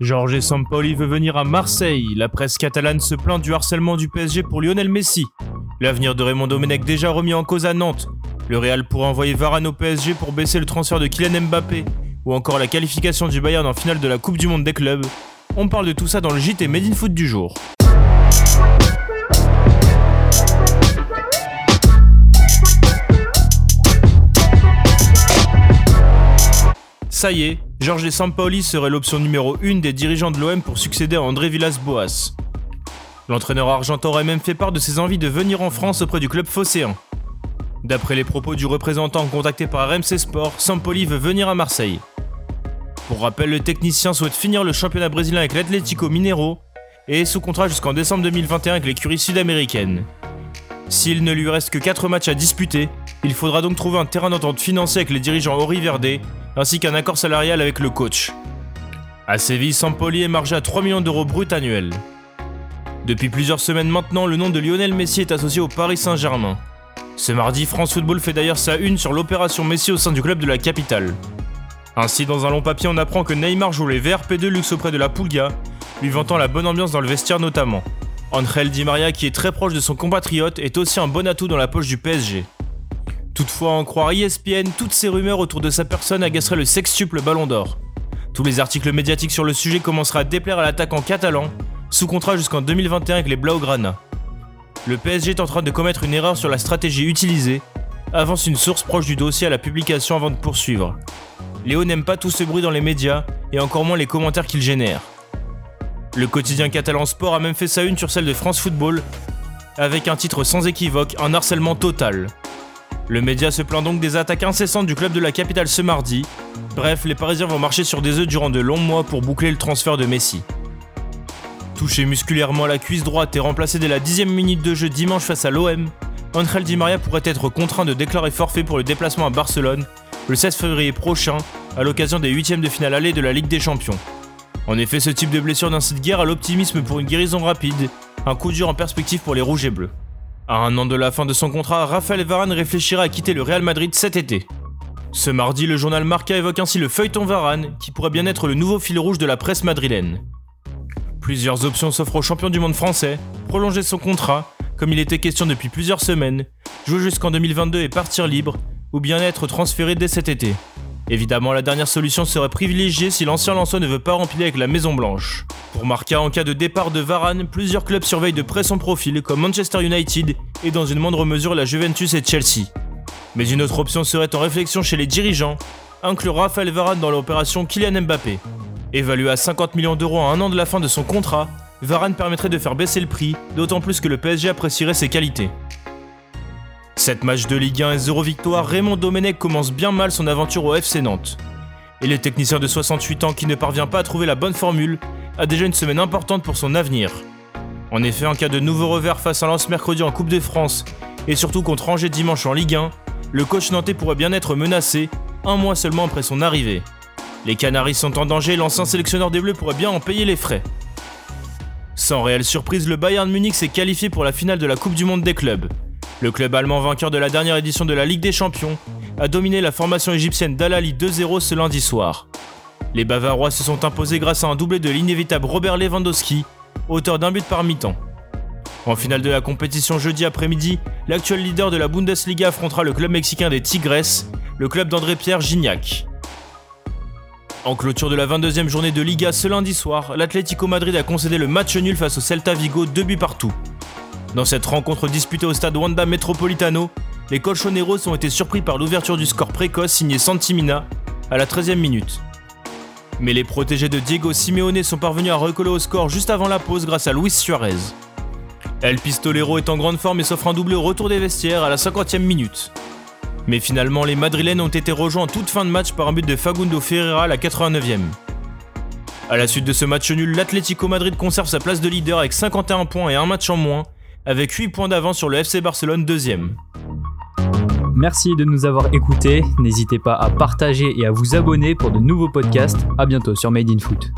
Jorge Sampaoli veut venir à Marseille. La presse catalane se plaint du harcèlement du PSG pour Lionel Messi. L'avenir de Raymond Domenech déjà remis en cause à Nantes. Le Real pourrait envoyer Varane au PSG pour baisser le transfert de Kylian Mbappé. Ou encore la qualification du Bayern en finale de la Coupe du Monde des clubs. On parle de tout ça dans le JT Made in Foot du jour. Ça y est, Jorge Sampaoli serait l'option numéro 1 des dirigeants de l'OM pour succéder à André Villas-Boas. L'entraîneur argentin aurait même fait part de ses envies de venir en France auprès du club phocéen. D'après les propos du représentant contacté par RMC Sport, Sampaoli veut venir à Marseille. Pour rappel, le technicien souhaite finir le championnat brésilien avec l'Atlético Mineiro et est sous contrat jusqu'en décembre 2021 avec l'écurie sud-américaine. S'il ne lui reste que 4 matchs à disputer, il faudra donc trouver un terrain d'entente financier avec les dirigeants Ori Verde ainsi qu'un accord salarial avec le coach. À Séville, Sampoli est margé à 3 millions d'euros brut annuels. Depuis plusieurs semaines maintenant, le nom de Lionel Messi est associé au Paris Saint-Germain. Ce mardi, France Football fait d'ailleurs sa une sur l'opération Messi au sein du club de la capitale. Ainsi, dans un long papier, on apprend que Neymar joue les VRP de luxe auprès de la Pulga, lui vantant la bonne ambiance dans le vestiaire notamment. Angel Di Maria, qui est très proche de son compatriote, est aussi un bon atout dans la poche du PSG. Toutefois, en croire ESPN, toutes ces rumeurs autour de sa personne agaceraient le sextuple Ballon d'Or. Tous les articles médiatiques sur le sujet commenceraient à déplaire à l'attaque en catalan, sous contrat jusqu'en 2021 avec les Blaugrana. Le PSG est en train de commettre une erreur sur la stratégie utilisée, avance une source proche du dossier à la publication avant de poursuivre. Léo n'aime pas tout ce bruit dans les médias, et encore moins les commentaires qu'il génère. Le quotidien catalan Sport a même fait sa une sur celle de France Football, avec un titre sans équivoque, un harcèlement total. Le média se plaint donc des attaques incessantes du club de la capitale ce mardi. Bref, les Parisiens vont marcher sur des œufs durant de longs mois pour boucler le transfert de Messi. Touché musculairement à la cuisse droite et remplacé dès la dixième minute de jeu dimanche face à l'OM, Angel Di Maria pourrait être contraint de déclarer forfait pour le déplacement à Barcelone le 16 février prochain à l'occasion des huitièmes de finale allée de la Ligue des Champions. En effet, ce type de blessure d'incite guerre à l'optimisme pour une guérison rapide, un coup dur en perspective pour les rouges et bleus. À un an de la fin de son contrat, Raphaël Varane réfléchira à quitter le Real Madrid cet été. Ce mardi, le journal Marca évoque ainsi le feuilleton Varane, qui pourrait bien être le nouveau fil rouge de la presse madrilène. Plusieurs options s'offrent au champion du monde français, prolonger son contrat, comme il était question depuis plusieurs semaines, jouer jusqu'en 2022 et partir libre, ou bien être transféré dès cet été. Évidemment, la dernière solution serait privilégiée si l'ancien lançois ne veut pas remplir avec la Maison Blanche. Pour Marca, en cas de départ de Varane, plusieurs clubs surveillent de près son profil, comme Manchester United et dans une moindre mesure la Juventus et Chelsea. Mais une autre option serait en réflexion chez les dirigeants, inclure Raphaël Varane dans l'opération Kylian Mbappé. Évalué à 50 millions d'euros à un an de la fin de son contrat, Varane permettrait de faire baisser le prix, d'autant plus que le PSG apprécierait ses qualités. 7 matchs de Ligue 1 et 0 victoire, Raymond Domenech commence bien mal son aventure au FC Nantes. Et le technicien de 68 ans qui ne parvient pas à trouver la bonne formule a déjà une semaine importante pour son avenir. En effet, en cas de nouveau revers face à Lens mercredi en Coupe de France et surtout contre Angers dimanche en Ligue 1, le coach nantais pourrait bien être menacé un mois seulement après son arrivée. Les Canaries sont en danger et l'ancien sélectionneur des Bleus pourrait bien en payer les frais. Sans réelle surprise, le Bayern Munich s'est qualifié pour la finale de la Coupe du Monde des clubs. Le club allemand vainqueur de la dernière édition de la Ligue des Champions a dominé la formation égyptienne d'Al-Ali 2-0 ce lundi soir. Les Bavarois se sont imposés grâce à un doublé de l'inévitable Robert Lewandowski, auteur d'un but par mi-temps. En finale de la compétition jeudi après-midi, l'actuel leader de la Bundesliga affrontera le club mexicain des Tigres, le club d'André-Pierre Gignac. En clôture de la 22e journée de Liga ce lundi soir, l'Atlético Madrid a concédé le match nul face au Celta Vigo, deux buts partout. Dans cette rencontre disputée au stade Wanda Metropolitano, les Colchoneros ont été surpris par l'ouverture du score précoce signé Santimina à la 13e minute. Mais les protégés de Diego Simeone sont parvenus à recoller au score juste avant la pause grâce à Luis Suarez. El Pistolero est en grande forme et s'offre un doublé au retour des vestiaires à la 50e minute. Mais finalement, les Madrilènes ont été rejoints en toute fin de match par un but de Fagundo Ferreira à la 89e. A la suite de ce match nul, l'Atlético Madrid conserve sa place de leader avec 51 points et un match en moins avec 8 points d'avance sur le FC Barcelone deuxième. Merci de nous avoir écoutés. N'hésitez pas à partager et à vous abonner pour de nouveaux podcasts. A bientôt sur Made in Foot.